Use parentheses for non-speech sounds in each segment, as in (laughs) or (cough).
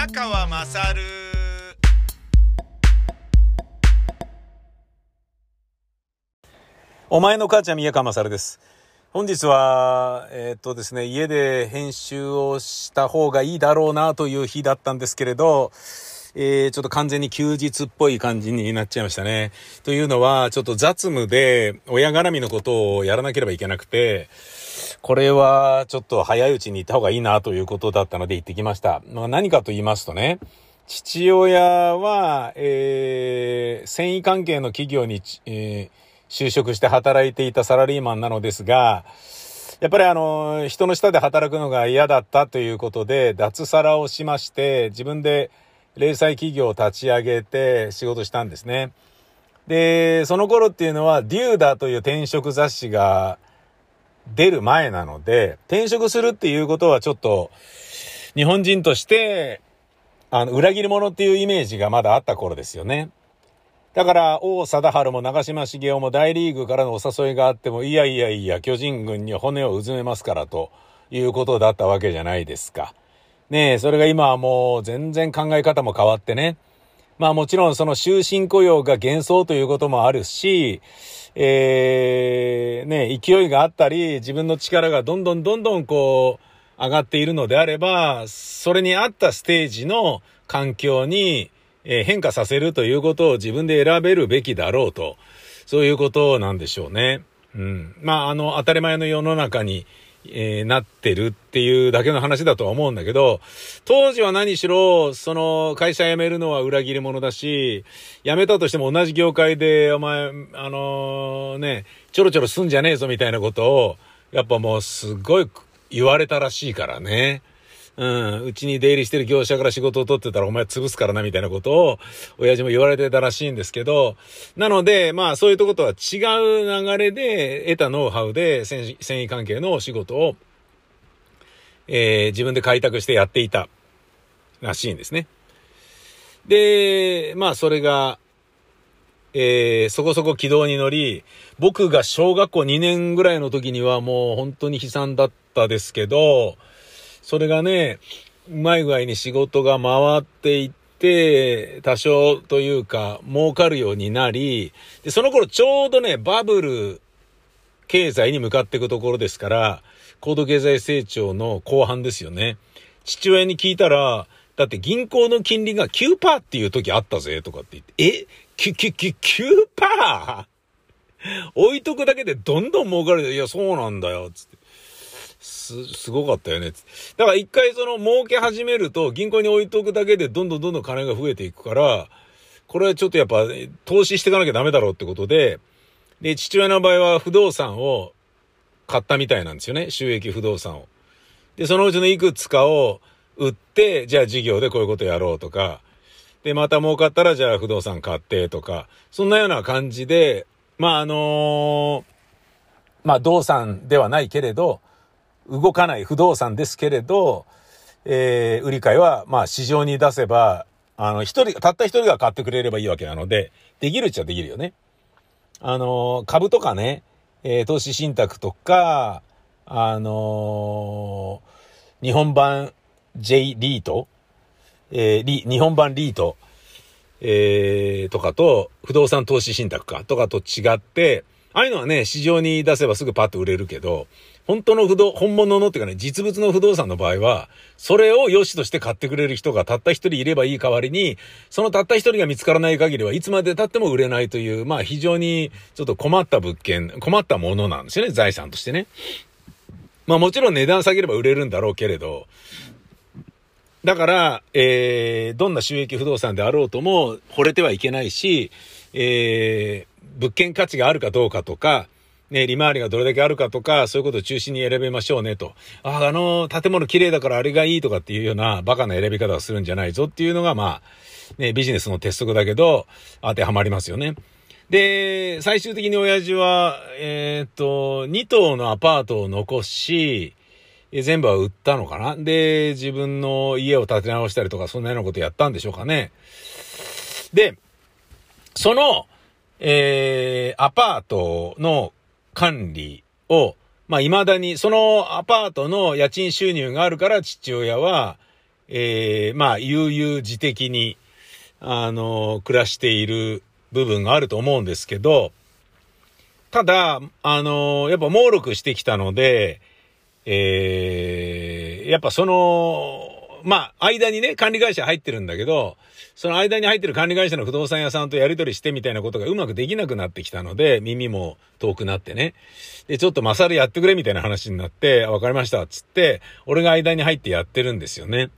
宮川まさるお前の母ちゃん宮川まさるです。本日は、えーっとですね、家で編集をした方がいいだろうなという日だったんですけれど、えーちょっと完全に休日っぽい感じになっちゃいましたね。というのは、ちょっと雑務で親絡みのことをやらなければいけなくて、これはちょっと早いうちに行った方がいいなということだったので行ってきました。まあ、何かと言いますとね、父親は、えー繊維関係の企業に、えー就職して働いていたサラリーマンなのですが、やっぱりあの、人の下で働くのが嫌だったということで、脱サラをしまして、自分で零細企業を立ち上げて仕事したんですね。で、その頃っていうのは、デューダという転職雑誌が出る前なので、転職するっていうことはちょっと、日本人として、あの、裏切り者っていうイメージがまだあった頃ですよね。だから、王貞治も長嶋茂雄も大リーグからのお誘いがあっても、いやいやいや、巨人軍に骨をうずめますから、ということだったわけじゃないですか。ねえ、それが今はもう全然考え方も変わってね。まあもちろんその終身雇用が幻想ということもあるし、えー、ね、勢いがあったり、自分の力がどんどんどんどんこう、上がっているのであれば、それに合ったステージの環境に、え変化させるということを自分で選べるべきだろうと。そういうことなんでしょうね。うん。まあ、あの、当たり前の世の中に、えーなってるっていうだけの話だとは思うんだけど、当時は何しろ、その、会社辞めるのは裏切り者だし、辞めたとしても同じ業界で、お前、あのね、ちょろちょろすんじゃねえぞみたいなことを、やっぱもうすごい言われたらしいからね。うん、うちに出入りしてる業者から仕事を取ってたらお前潰すからなみたいなことを、親父も言われてたらしいんですけど、なので、まあそういうとことは違う流れで得たノウハウで繊維関係の仕事を、えー自分で開拓してやっていたらしいんですね。で、まあそれが、えーそこそこ軌道に乗り、僕が小学校2年ぐらいの時にはもう本当に悲惨だったですけど、それがね、うまい具合に仕事が回っていって、多少というか、儲かるようになり、で、その頃ちょうどね、バブル経済に向かっていくところですから、高度経済成長の後半ですよね。父親に聞いたら、だって銀行の金利が9%っていう時あったぜ、とかって言って、え ?9、9、9、9%? (laughs) 置いとくだけでどんどん儲かる。いや、そうなんだよ、つって。す、すごかったよね。だから一回その儲け始めると銀行に置いとくだけでどんどんどんどん金が増えていくから、これはちょっとやっぱ投資していかなきゃダメだろうってことで、で、父親の場合は不動産を買ったみたいなんですよね。収益不動産を。で、そのうちのいくつかを売って、じゃあ事業でこういうことやろうとか、で、また儲かったらじゃあ不動産買ってとか、そんなような感じで、まああのまあ動産ではないけれど、動かない不動産ですけれど、えー、売り買いは、まあ市場に出せば、あの、一人、たった一人が買ってくれればいいわけなので、できるっちゃできるよね。あの、株とかね、えー投資信託とか、あの日本版 J リート、えーリ、日本版リート、えーとかと、不動産投資信託か、とかと違って、ああいうのはね、市場に出せばすぐパッと売れるけど、本当の不動、本物のっていうかね、実物の不動産の場合は、それを良しとして買ってくれる人がたった一人いればいい代わりに、そのたった一人が見つからない限りはいつまで経っても売れないという、まあ非常にちょっと困った物件、困ったものなんですよね、財産としてね。まあもちろん値段下げれば売れるんだろうけれど、だから、えー、どんな収益不動産であろうとも、惚れてはいけないし、えー、物件価値があるかどうかとか、ね、利回りがどれだけあるかとか、そういうことを中心に選べましょうねと。あ、あの、建物綺麗だからあれがいいとかっていうようなバカな選び方をするんじゃないぞっていうのが、まあ、ね、ビジネスの鉄則だけど、当てはまりますよね。で、最終的に親父は、えーっと、2棟のアパートを残し、全部は売ったのかなで、自分の家を建て直したりとか、そんなようなことやったんでしょうかね。で、その、えー、アパートの管理を、まあ、未だに、そのアパートの家賃収入があるから父親は、えー、まあ、悠々自適に、あの、暮らしている部分があると思うんですけど、ただ、あの、やっぱ猛録してきたので、えー、やっぱその、まあ、間にね、管理会社入ってるんだけど、その間に入ってる管理会社の不動産屋さんとやり取りしてみたいなことがうまくできなくなってきたので、耳も遠くなってね。で、ちょっとマサルやってくれみたいな話になって、わかりました、つって、俺が間に入ってやってるんですよね。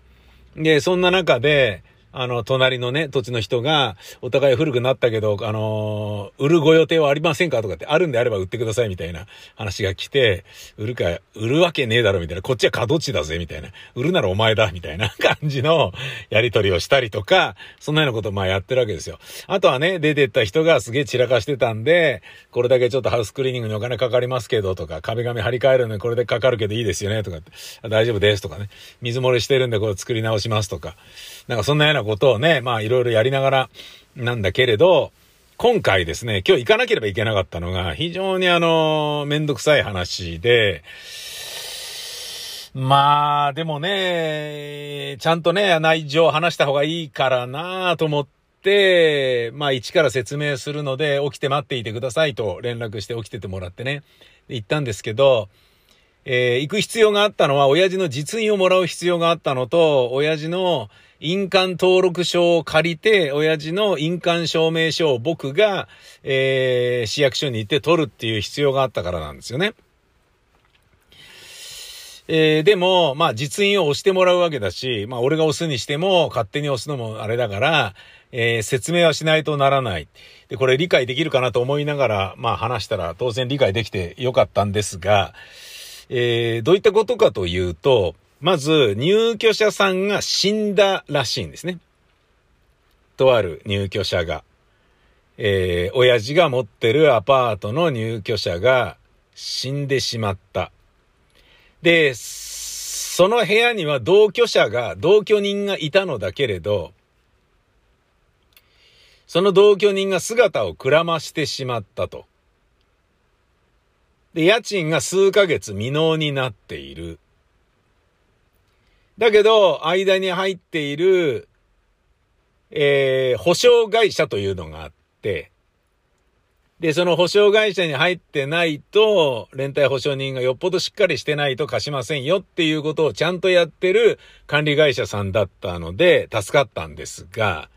で、そんな中で、あの、隣のね、土地の人が、お互い古くなったけど、あのー、売るご予定はありませんかとかって、あるんであれば売ってくださいみたいな話が来て、売るか、売るわけねえだろみたいな、こっちは角地だぜみたいな、売るならお前だみたいな (laughs) 感じのやり取りをしたりとか、そんなようなことをまあやってるわけですよ。あとはね、出てった人がすげえ散らかしてたんで、これだけちょっとハウスクリーニングにお金かかりますけどとか、壁紙張り替えるのにこれでかかるけどいいですよねとかって、大丈夫ですとかね、水漏れしてるんでこれ作り直しますとか、なんかそんなようなことをね、まあいろいろやりながらなんだけれど、今回ですね、今日行かなければいけなかったのが、非常にあの、めんどくさい話で、まあ、でもね、ちゃんとね、内情を話した方がいいからなと思って、まあ、一から説明するので、起きて待っていてくださいと連絡して起きててもらってね、行ったんですけど、えー、行く必要があったのは、親父の実印をもらう必要があったのと、親父の印鑑登録書を借りて、親父の印鑑証明書を僕が、えー、市役所に行って取るっていう必要があったからなんですよね。えー、でも、まあ実印を押してもらうわけだし、まあ俺が押すにしても勝手に押すのもあれだから、えー、説明はしないとならない。で、これ理解できるかなと思いながら、まあ話したら当然理解できてよかったんですが、えー、どういったことかというと、まず、入居者さんが死んだらしいんですね。とある入居者が。えー、親父が持ってるアパートの入居者が死んでしまった。で、その部屋には同居者が、同居人がいたのだけれど、その同居人が姿をくらましてしまったと。で、家賃が数ヶ月未納になっている。だけど、間に入っている、えー、保証会社というのがあって、で、その保証会社に入ってないと、連帯保証人がよっぽどしっかりしてないと貸しませんよっていうことをちゃんとやってる管理会社さんだったので、助かったんですが、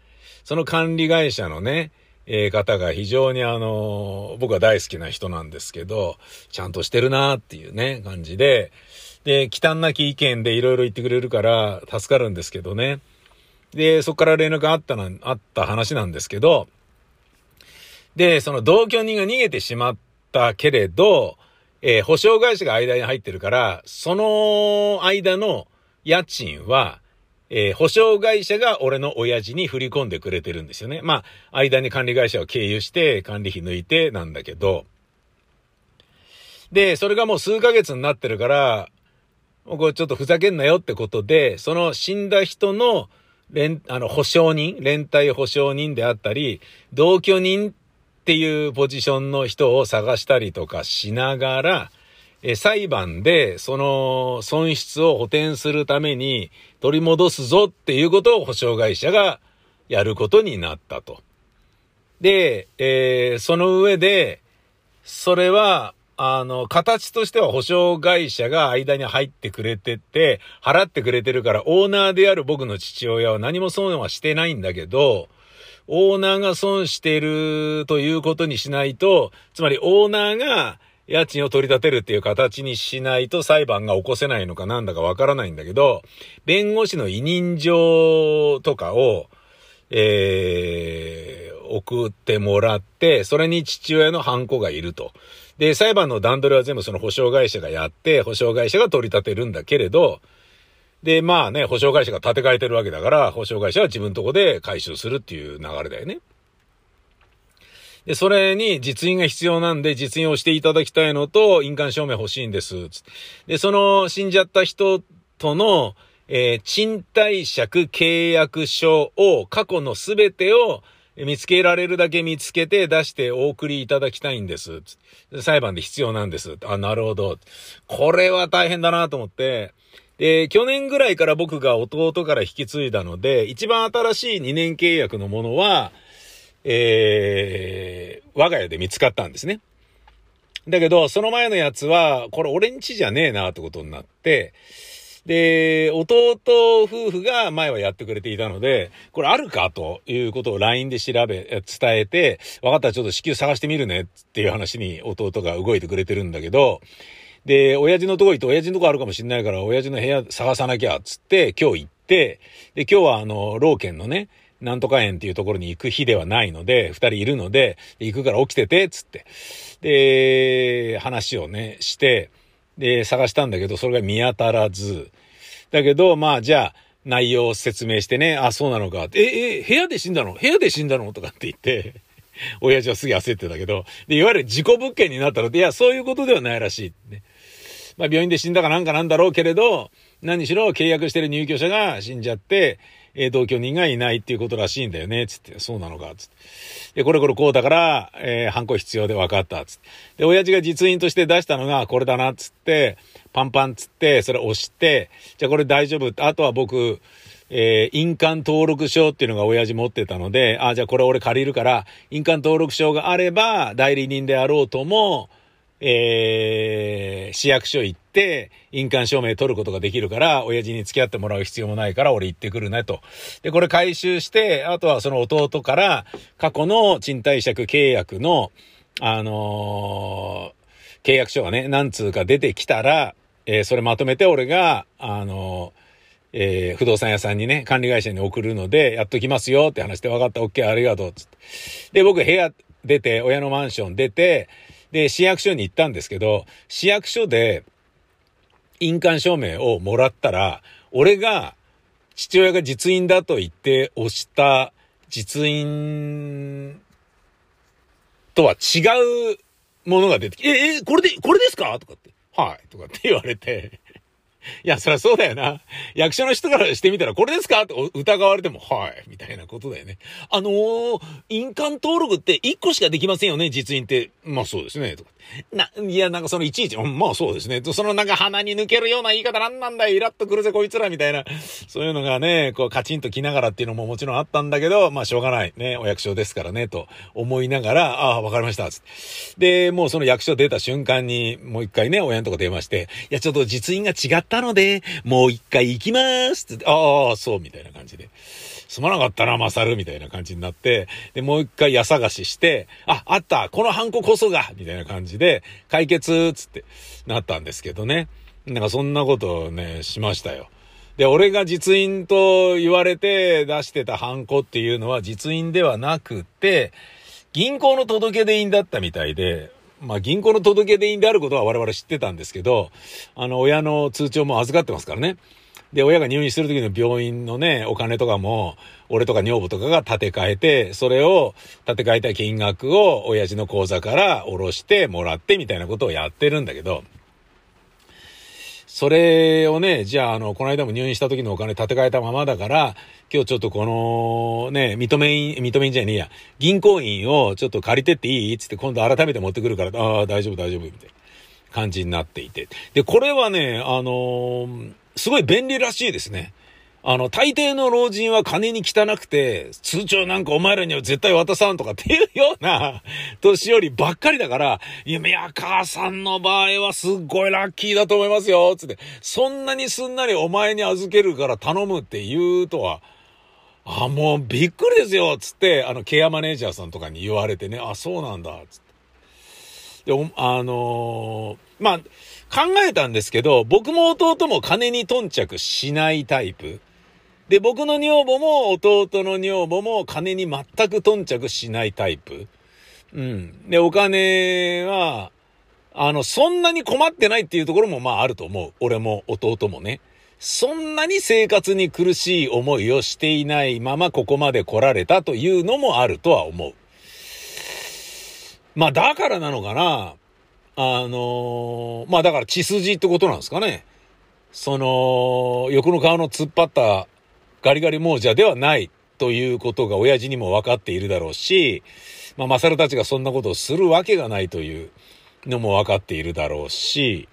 その管理会社のね、えー、方が非常にあの、僕は大好きな人なんですけど、ちゃんとしてるなっていうね、感じで、で、忌憚なき意見でいろいろ言ってくれるから助かるんですけどね。で、そこから連絡があったな、あった話なんですけど、で、その同居人が逃げてしまったけれど、えー、保証会社が間に入ってるから、その間の家賃は、えー、保証会社が俺の親父に振り込んでくれてるんですよね。まあ、間に管理会社を経由して管理費抜いてなんだけど、で、それがもう数ヶ月になってるから、もうこれちょっとふざけんなよってことで、その死んだ人の連、あの、保証人、連帯保証人であったり、同居人っていうポジションの人を探したりとかしながら、え裁判でその損失を補填するために取り戻すぞっていうことを保証会社がやることになったと。で、えー、その上で、それは、あの、形としては保証会社が間に入ってくれてて、払ってくれてるから、オーナーである僕の父親は何も損はしてないんだけど、オーナーが損してるということにしないと、つまりオーナーが家賃を取り立てるっていう形にしないと裁判が起こせないのかなんだかわからないんだけど、弁護士の委任状とかを、えー、送ってもらって、それに父親のハンコがいると。で、裁判の段取りは全部その保証会社がやって、保証会社が取り立てるんだけれど、で、まあね、保証会社が立て替えてるわけだから、保証会社は自分とこで回収するっていう流れだよね。で、それに実印が必要なんで、実印をしていただきたいのと、印鑑証明欲しいんです。で、その死んじゃった人との、えー、賃貸借契約書を、過去のすべてを見つけられるだけ見つけて出してお送りいただきたいんです。裁判で必要なんです。あ、なるほど。これは大変だなと思って、で、去年ぐらいから僕が弟から引き継いだので、一番新しい2年契約のものは、えー、我が家で見つかったんですね。だけど、その前のやつは、これ俺んちじゃねえなってことになって、で、弟夫婦が前はやってくれていたので、これあるかということを LINE で調べ、伝えて、分かったらちょっと支給探してみるねっていう話に弟が動いてくれてるんだけど、で、親父のとこ行って親父のとこあるかもしんないから、親父の部屋探さなきゃ、つって、今日行って、で、今日はあの、老犬のね、なんとか園っていうところに行く日ではないので、二人いるので、行くから起きてて、つって。で、話をね、して、で、探したんだけど、それが見当たらず、だけど、まあ、じゃあ、内容を説明してね、あ、そうなのか。え、え、部屋で死んだの？部屋で死んだの？とかって言って、親父はすげえ焦ってたけど、で、いわゆる事故物件になったので、いや、そういうことではないらしい。ね。まあ、病院で死んだかなんかなんだろうけれど、何しろ契約してる入居者が死んじゃって、えー、同居人がいないっていうことらしいんだよね、つって、そうなのか、つって。で、これこれこうだから、えー、犯行必要で分かった、つって。で、親父が実印として出したのがこれだな、つって、パンパンつって、それ押して、じゃあこれ大丈夫。あとは僕、えー、印鑑登録証っていうのが親父持ってたので、あ、じゃあこれ俺借りるから、印鑑登録証があれば、代理人であろうとも、えー、市役所行って、印鑑証明取ることができるから、親父に付き合ってもらう必要もないから、俺行ってくるね、と。で、これ回収して、あとはその弟から、過去の賃貸借契約の、あのー、契約書がね、何通か出てきたら、えー、それまとめて俺が、あのー、えー、不動産屋さんにね、管理会社に送るので、やっときますよって話して、分かった、OK、ありがとう、つって。で、僕部屋出て、親のマンション出て、で、市役所に行ったんですけど、市役所で印鑑証明をもらったら、俺が父親が実印だと言って押した実印とは違うものが出てきて、え、え、これで、これですか？とかって。はい。とかって言われて、いや、そりゃそうだよな。役所の人からしてみたら、これですか？って疑われても、はい。みたいなことだよね。あのー、印鑑登録って1個しかできませんよね、実印って。まあそうですね。とかな、いや、なんかそのいちいち、まあそうですね。そのなんか鼻に抜けるような言い方なんなんだよ、イラッとくるぜこいつらみたいな、そういうのがね、こうカチンと来ながらっていうのももちろんあったんだけど、まあしょうがない。ね、お役所ですからね、と思いながら、ああ、わかりました、つ。で、もうその役所出た瞬間に、もう一回ね、親のとこ電話して、いや、ちょっと実印が違ったので、もう一回行きますつって、ああ、そう、みたいな感じで。すまなかったな、マサル、みたいな感じになって、で、もう一回家探しして、あ、あったこのハンコこそがみたいな感じで、解決つってなったんですけどね。なんかそんなことをね、しましたよ。で、俺が実印と言われて出してたハンコっていうのは実印ではなくて、銀行の届け出印だったみたいで、まあ銀行の届け出員であることは我々知ってたんですけど、あの親の通帳も預かってますからね。で、親が入院する時の病院のね、お金とかも、俺とか女房とかが立て替えて、それを立て替えた金額を親父の口座から下ろしてもらってみたいなことをやってるんだけど、それをね、じゃあ、あの、この間も入院した時のお金立て替えたままだから、今日ちょっとこの、ね、認めん、認めんじゃねえや、銀行員をちょっと借りてっていい？つって今度改めて持ってくるから、ああ、大丈夫大丈夫、みたいな感じになっていて。で、これはね、あのーすごい便利らしいですね。あの、大抵の老人は金に汚くて、通帳なんかお前らには絶対渡さんとかっていうような (laughs) 年寄りばっかりだから、いや、宮川さんの場合はすっごいラッキーだと思いますよ、つって、そんなにすんなりお前に預けるから頼むって言うとは、あ、もうびっくりですよ、つって、あの、ケアマネージャーさんとかに言われてね、あ、そうなんだ、つって。で、あのー、まあ、考えたんですけど、僕も弟も金に頓着しないタイプ。で、僕の女房も弟の女房も金に全く頓着しないタイプ。うん。で、お金は、あの、そんなに困ってないっていうところもまああると思う。俺も弟もね。そんなに生活に苦しい思いをしていないままここまで来られたというのもあるとは思う。まあだからなのかな。あのー、まあだから血筋ってことなんですかね。その、横の顔の突っ張ったガリガリ亡者ではないということが親父にも分かっているだろうし、まあ、マサルたちがそんなことをするわけがないというのも分かっているだろうし、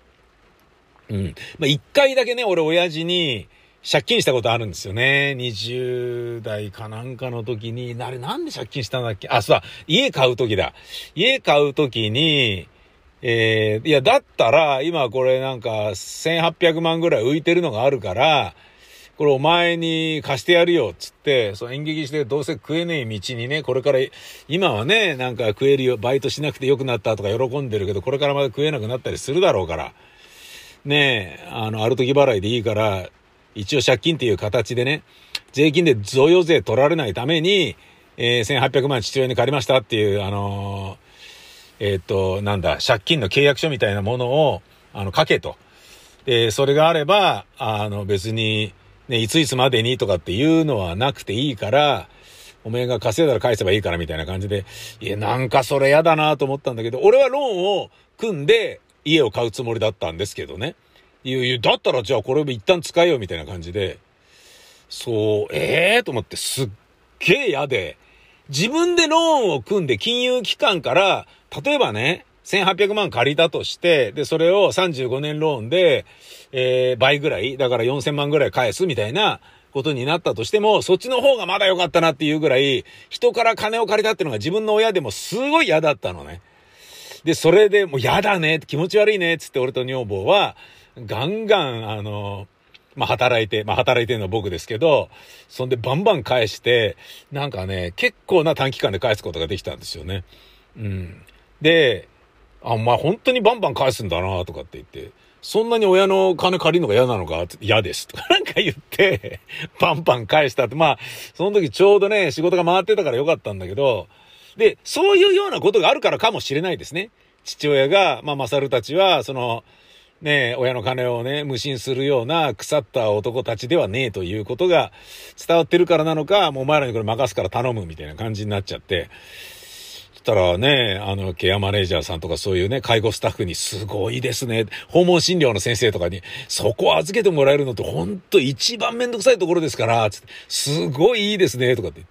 うん。まあ、一回だけね、俺親父に借金したことあるんですよね。20代かなんかの時に、あれなんで借金したんだっけ？あ、そうだ、家買う時だ。家買う時に、えー、いや、だったら、今これなんか1800万ぐらい浮いてるのがあるから、これお前に貸してやるよ、つって、そう演劇してどうせ食えねえ道にね、これから、今はね、なんか食えるよ、バイトしなくてよくなったとか喜んでるけど、これからまた食えなくなったりするだろうから。ねえ、あの、ある時払いでいいから、一応借金っていう形でね、税金で贈与税取られないために、えー、1800万父親に借りましたっていう、あのー、えっ、と、なんだ、借金の契約書みたいなものを、あの、書けと。で、それがあれば、あの、別に、ね、いついつまでにとかっていうのはなくていいから、おめえが稼いだら返せばいいからみたいな感じで、いや、なんかそれ嫌だなと思ったんだけど、俺はローンを組んで家を買うつもりだったんですけどね。いやいや、だったらじゃあこれを一旦使えよみたいな感じで、そう、ええー、と思ってすっげえ嫌で、自分でローンを組んで金融機関から、例えばね、1800万借りたとして、で、それを35年ローンで、えー、倍ぐらい、だから4000万ぐらい返すみたいなことになったとしても、そっちの方がまだ良かったなっていうぐらい、人から金を借りたっていうのが自分の親でもすごい嫌だったのね。で、それでもう嫌だね、気持ち悪いね、つって俺と女房は、ガンガン、あの、まあ、働いて、まあ、働いてるのは僕ですけど、そんでバンバン返して、なんかね、結構な短期間で返すことができたんですよね。うん。で、あ、まあ本当にバンバン返すんだなとかって言って、そんなに親の金借りるのが嫌なのか嫌ですとか (laughs) なんか言って、バンバン返したって、まあ、その時ちょうどね、仕事が回ってたからよかったんだけど、で、そういうようなことがあるからかもしれないですね。父親が、まあ、マサルたちは、その、ね親の金をね、無心するような腐った男たちではねえということが伝わってるからなのか、もうお前らにこれ任すから頼むみたいな感じになっちゃって、ったらね、あの、ケアマネージャーさんとかそういうね、介護スタッフにすごいですね。訪問診療の先生とかに、そこを預けてもらえるのってほんと一番めんどくさいところですから、つって、すごいいいですね、とかって。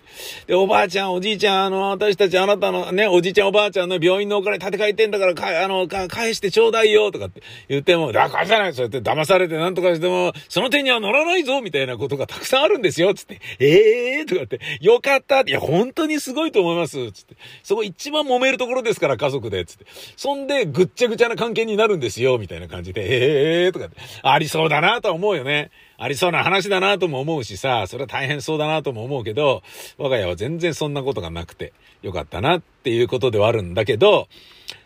で、おばあちゃん、おじいちゃん、あの、私たちあなたのね、おじいちゃんおばあちゃんの病院のお金立て替えてんだから、か、あの、か、返してちょうだいよ、とかって言っても、だからじゃない、そうやって騙されてなんとかしても、その手には乗らないぞ、みたいなことがたくさんあるんですよ、つって。ええー、とかって、よかった、いや、本当にすごいと思います、つって。そこ一一番揉めるところですから、家族で、つって。そんで、ぐっちゃぐちゃな関係になるんですよ、みたいな感じで、ええー、とか。ありそうだなとは思うよね。ありそうな話だなとも思うしさ、それは大変そうだなとも思うけど、我が家は全然そんなことがなくてよかったなっていうことではあるんだけど、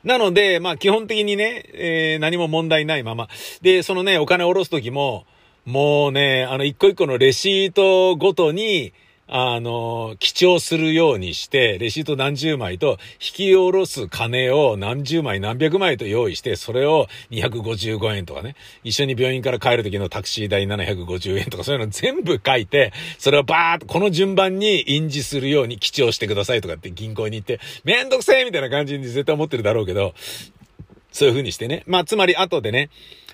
なので、まあ基本的にね、えー、何も問題ないまま。で、そのね、お金を下ろすときも、もうね、あの、一個一個のレシートごとに、あの、記帳するようにして、レシート何十枚と、引き下ろす金を何十枚何百枚と用意して、それを255円とかね、一緒に病院から帰る時のタクシー代750円とかそういうの全部書いて、それをバーっとこの順番に印字するように記帳してくださいとかって銀行に行って、めんどくせえみたいな感じに絶対思ってるだろうけど、そういう風にしてね。まあ、つまり後でね、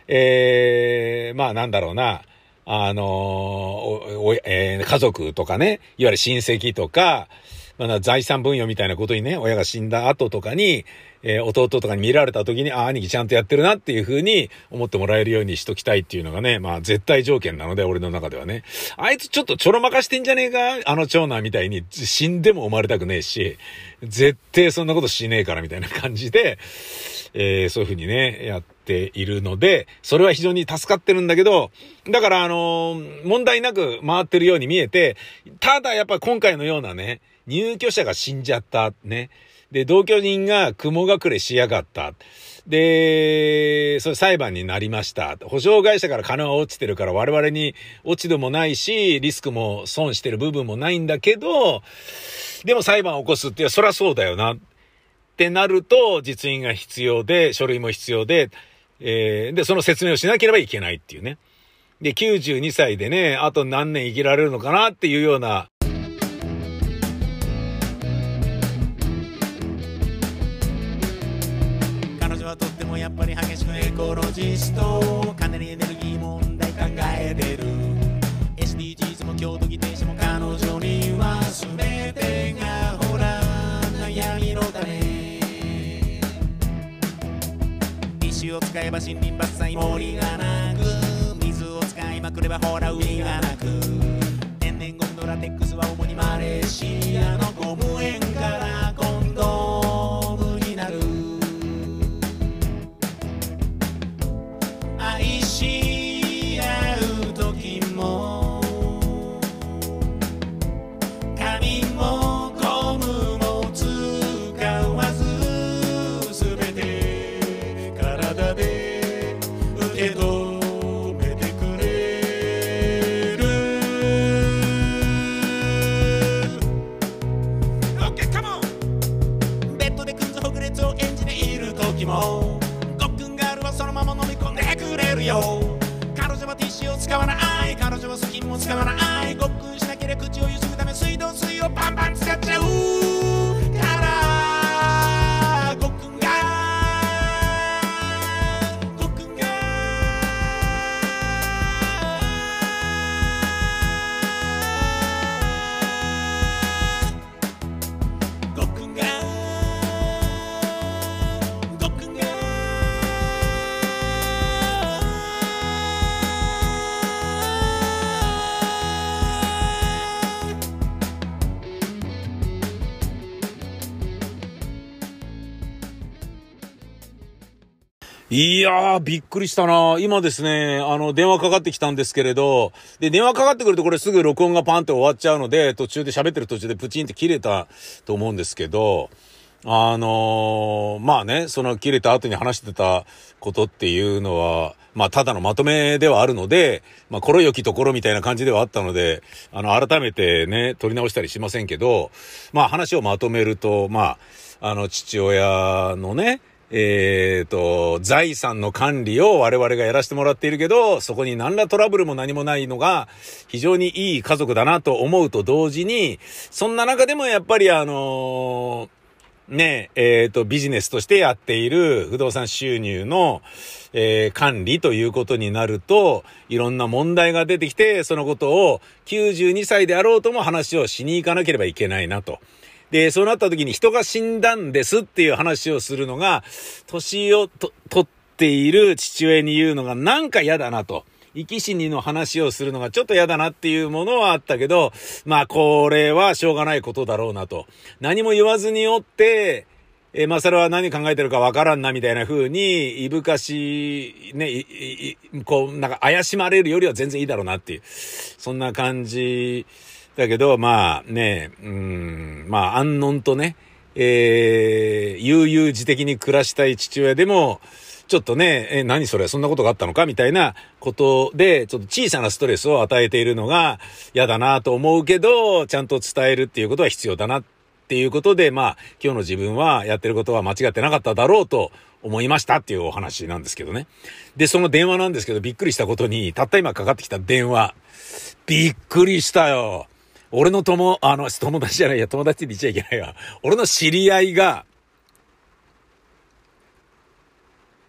えー、まあなんだろうな、あのお、えー、家族とかね、いわゆる親戚とか、まあ、財産分与みたいなことにね、親が死んだ後とかに、えー、弟とかに見られた時に、あ、兄貴ちゃんとやってるなっていう風に思ってもらえるようにしときたいっていうのがね、まあ絶対条件なので、俺の中ではね。あいつちょっとちょろまかしてんじゃねえかあの長男みたいに死んでも生まれたくねえし、絶対そんなことしねえからみたいな感じで、えー、そういう風にね、やっているので、それは非常に助かってるんだけど、だからあのー、問題なく回ってるように見えて、ただやっぱ今回のようなね、入居者が死んじゃった、ね。で、同居人が雲隠れしやがった。で、それ裁判になりました。保証会社から金は落ちてるから我々に落ち度もないし、リスクも損してる部分もないんだけど、でも裁判を起こすって、そりゃそうだよな。ってなると、実印が必要で、書類も必要で、えー、で、その説明をしなければいけないっていうね。で、92歳でね、あと何年生きられるのかなっていうような、彼女はとってもやっぱり激しくエコロジスト。かなりエネルギー問題考えてる。を使えば森林伐採森がなく水を使いまくればほら海がなく。天然ゴンドラテックスは主にマレーシアのゴム縁から今度。いやー、びっくりしたな。今ですね、あの、電話かかってきたんですけれど、で、電話かかってくるとこれすぐ録音がパンって終わっちゃうので、途中で喋ってる途中でプチンって切れたと思うんですけど、あのーまあね、その切れた後に話してたことっていうのは、まあ、ただのまとめではあるので、まあ、ころよきところみたいな感じではあったので、あの、改めてね、取り直したりしませんけど、まあ、話をまとめると、まあ、あの、父親のね、えっ、と、財産の管理を我々がやらせてもらっているけど、そこに何らトラブルも何もないのが、非常にいい家族だなと思うと同時に、そんな中でもやっぱりあのねえ、えっ、と、ビジネスとしてやっている不動産収入の、えー管理ということになると、いろんな問題が出てきて、そのことを92歳であろうとも話をしに行かなければいけないなと。で、そうなった時に人が死んだんですっていう話をするのが、年をと、取っている父親に言うのがなんか嫌だなと。生き死にの話をするのがちょっと嫌だなっていうものはあったけど、まあこれはしょうがないことだろうなと。何も言わずによって、えーまあ、それは何考えてるかわからんな、みたいな風に、いぶかし、ね、い、いこう、なんか怪しまれるよりは全然いいだろうなっていう、そんな感じだけど、まあね、うん、まあ安穏とね、えー、悠々自適に暮らしたい父親でも、ちょっとね、え、何それ、そんなことがあったのかみたいなことで、ちょっと小さなストレスを与えているのが嫌だなと思うけど、ちゃんと伝えるっていうことは必要だなっていうことで、まあ、今日の自分はやってることは間違ってなかっただろうと思いましたっていうお話なんですけどね。で、その電話なんですけど、びっくりしたことに、たった今かかってきた電話、びっくりしたよ。俺の友、あの、友達じゃないや、友達って言っちゃいけないわ。俺の知り合いが、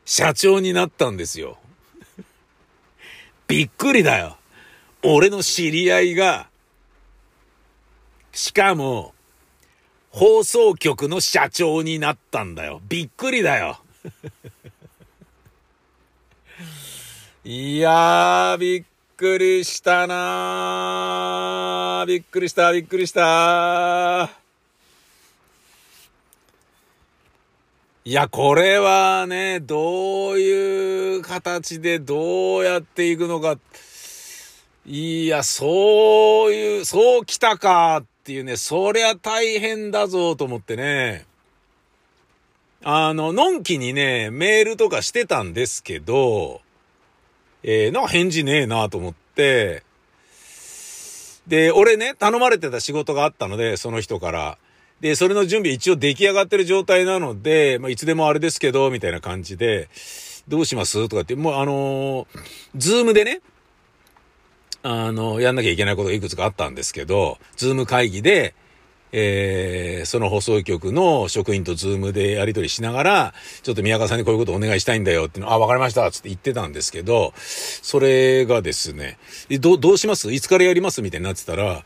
社長になったんですよ。びっくりだよ。俺の知り合いが、しかも、放送局の社長になったんだよ。びっくりだよ。(laughs) いやー、びっくりしたな。びっくりした、びっくりしたいや、これはね、どういう形でどうやっていくのか。いや、そういう、そう来たかっていうね、そりゃ大変だぞと思ってね。あの、のんきにね、メールとかしてたんですけど、えー、なんか返事ねえなと思って、で、俺ね、頼まれてた仕事があったので、その人から。で、それの準備一応出来上がってる状態なので、まあ、いつでもあれですけど、みたいな感じで、どうします？とかって、もうあのーズームでね、あの、やんなきゃいけないことがいくつかあったんですけど、ズーム会議で、えー、その放送局の職員とズームでやり取りしながら、ちょっと宮川さんにこういうことお願いしたいんだよっていうの、あ、わかりましたつって言ってたんですけど、それがですね、どう、どうします？いつからやります？みたいになってたら、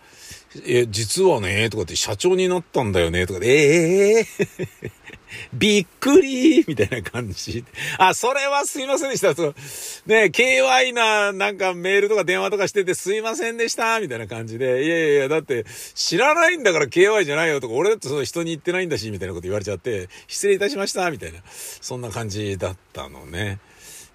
え、実はね、とかって社長になったんだよね、とかで、ええーびっくりみたいな感じ。あ、それはすいませんでした。そうね、KY な、なんかメールとか電話とかしててすいませんでしたみたいな感じで。いやいやいや、だって知らないんだから KY じゃないよとか、俺だってその人に言ってないんだし、みたいなこと言われちゃって、失礼いたしましたみたいな。そんな感じだったのね。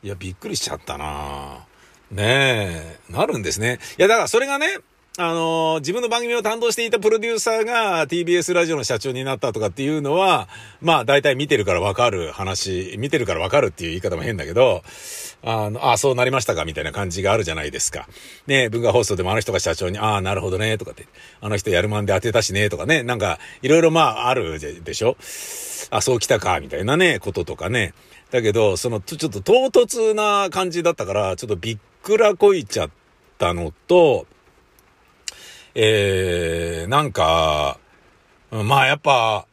いや、びっくりしちゃったなねえ、なるんですね。いや、だからそれがね、あの、自分の番組を担当していたプロデューサーが TBS ラジオの社長になったとかっていうのは、まあ大体見てるからわかる話、見てるからわかるっていう言い方も変だけど、あの、あ、そうなりましたかみたいな感じがあるじゃないですか。ね文化放送でもあの人が社長に、ああ、なるほどね、とかって、あの人やるまんで当てたしね、とかね、なんか、いろいろまああるでしょ？あ、そう来たか、みたいなね、こととかね。だけど、その、ちょっと唐突な感じだったから、ちょっとびっくらこいちゃったのと、えー、なんか、まあやっぱ、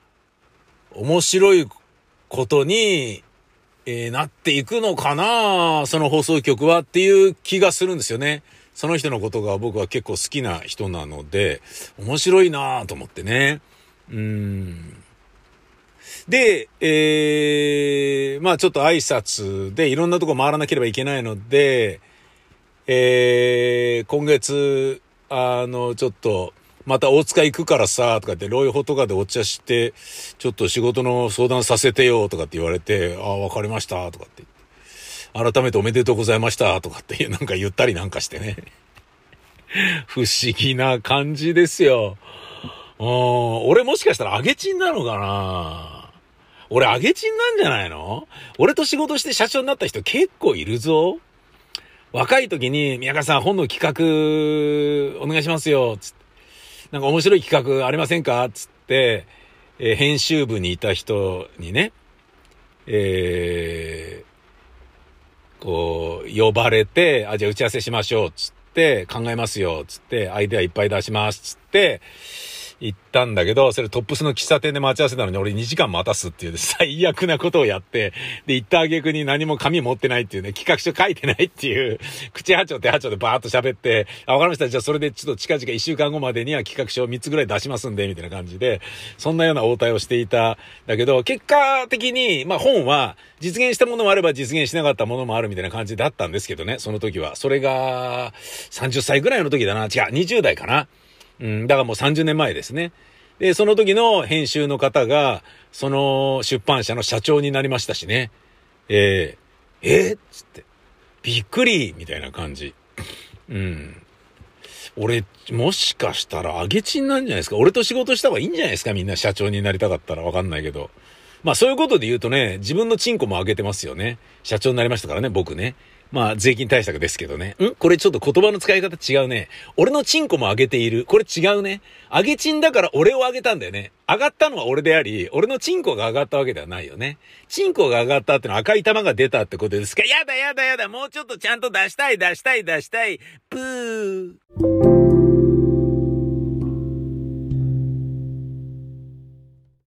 面白いことに、えー、なっていくのかなその放送局はっていう気がするんですよね。その人のことが僕は結構好きな人なので、面白いなと思ってね。うん。で、えー、まあちょっと挨拶でいろんなとこ回らなければいけないので、えー、今月、あの、ちょっと、また大塚行くからさ、とかって、ロイホとかでお茶して、ちょっと仕事の相談させてよ、とかって言われて、ああ、わかりました、とかって改めておめでとうございました、とかってなんか言ったりなんかしてね。不思議な感じですよ。うん、俺もしかしたら揚げチンなのかな俺揚げチンなんじゃないの？俺と仕事して社長になった人結構いるぞ。若い時に、宮川さん本の企画お願いしますよ、つって。なんか面白い企画ありませんか？つって、えー、編集部にいた人にね、えー、こう、呼ばれて、あ、じゃあ打ち合わせしましょう、つって、考えますよ、つって、アイデアいっぱい出します、つって、行ったんだけど、それトップスの喫茶店で待ち合わせたのに俺2時間待たすっていう最悪なことをやって、で、行った挙句に何も紙持ってないっていうね、企画書書いてないっていう、口八丁手八丁でバーっと喋って、あ、わかりました。じゃあそれでちょっと近々1週間後までには企画書を3つぐらい出しますんで、みたいな感じで、そんなような応対をしていた。だけど、結果的に、まあ本は実現したものもあれば実現しなかったものもあるみたいな感じだったんですけどね、その時は。それが、30歳ぐらいの時だな。違う、20代かな。うん、だからもう30年前ですね。で、その時の編集の方が、その出版社の社長になりましたしね。えー、えー、つって、びっくりみたいな感じ。うん。俺、もしかしたら、あげちんなんじゃないですか？俺と仕事した方がいいんじゃないですか？みんな社長になりたかったらわかんないけど。まあそういうことで言うとね、自分のチンコも上げてますよね。社長になりましたからね、僕ね。まあ、税金対策ですけどね。ん？これちょっと言葉の使い方違うね。俺のチンコも上げている。これ違うね。上げチンだから俺を上げたんだよね。上がったのは俺であり、俺のチンコが上がったわけではないよね。チンコが上がったってのは赤い玉が出たってことですかやだやだやだ。もうちょっとちゃんと出したい出したい出したい。プー。